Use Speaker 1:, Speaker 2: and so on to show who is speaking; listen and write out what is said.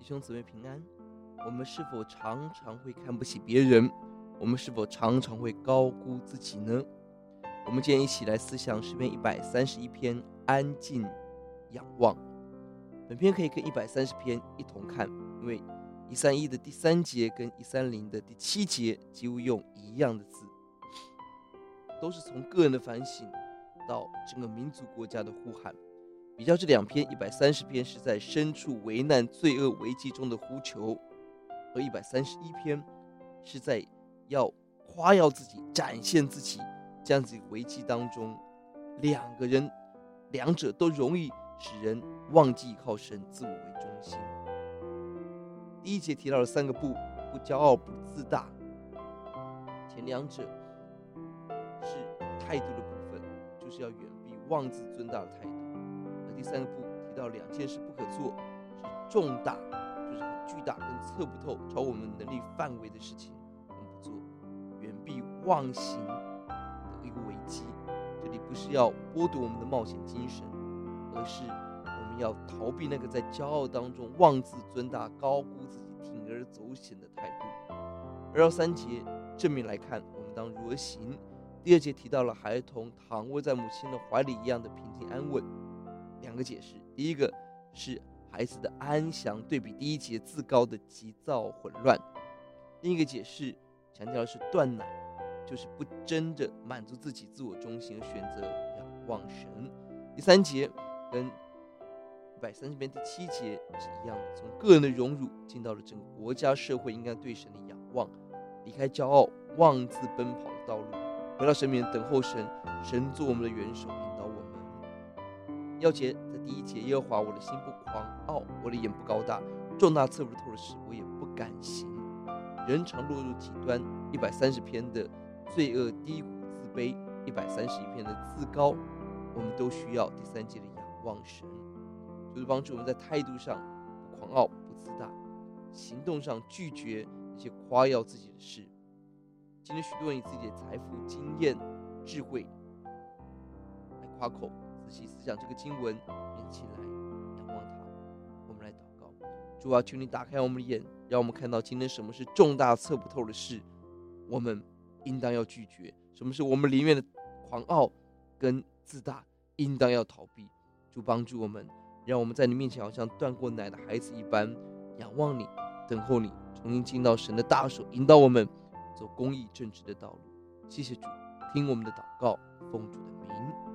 Speaker 1: 弟兄姊妹平安。我们是否常常会看不起别人？我们是否常常会高估自己呢？我们今天一起来思想诗篇一百三十一篇，安静仰望。本篇可以跟一百三十篇一同看，因为一三一的第三节跟一三零的第七节几乎用一样的字，都是从个人的反省到整个民族国家的呼喊。比较这两篇，一百三十篇是在身处危难、罪恶、危机中的呼求，而一百三十一篇是在要夸耀自己、展现自己。这样子危机当中，两个人，两者都容易使人忘记靠神，自我为中心。第一节提到了三个不：不骄傲、不自大。前两者是态度的部分，就是要远避妄自尊大的态度。第三个步提到两件事不可做，是重大，就是很巨大跟测不透、超我们能力范围的事情，我们不做；远避妄行的一个危机，这里不是要剥夺我们的冒险精神，而是我们要逃避那个在骄傲当中妄自尊大、高估自己、铤而走险的态度。二到三节正面来看，我们当如何行？第二节提到了孩童躺卧在母亲的怀里一样的平静安稳。两个解释，第一个是孩子的安详，对比第一节自高的急躁混乱；另一个解释强调的是断奶，就是不争着满足自己自我中心，而选择仰望神。第三节跟一百三十篇第七节是一样的，从个人的荣辱进到了整个国家社会应该对神的仰望，离开骄傲妄自奔跑的道路，回到神面等候神，神做我们的元首引导我们。要节在第一节，耶和华，我的心不狂傲，我的眼不高大，重大测不透的事，我也不敢行。人常落入极端，一百三十篇的罪恶、低谷、自卑，一百三十一篇的自高，我们都需要第三节的仰望神，就是帮助我们在态度上不狂傲、不自大，行动上拒绝一些夸耀自己的事。今天许多人以自己的财富、经验、智慧来夸口。仔细思想这个经文，连起来仰望他。我们来祷告：主啊，求你打开我们的眼，让我们看到今天什么是重大测不透的事，我们应当要拒绝；什么是我们里面的狂傲跟自大，应当要逃避。主帮助我们，让我们在你面前好像断过奶的孩子一般，仰望你，等候你，重新进到神的大手，引导我们走公义正直的道路。谢谢主，听我们的祷告，奉主的名。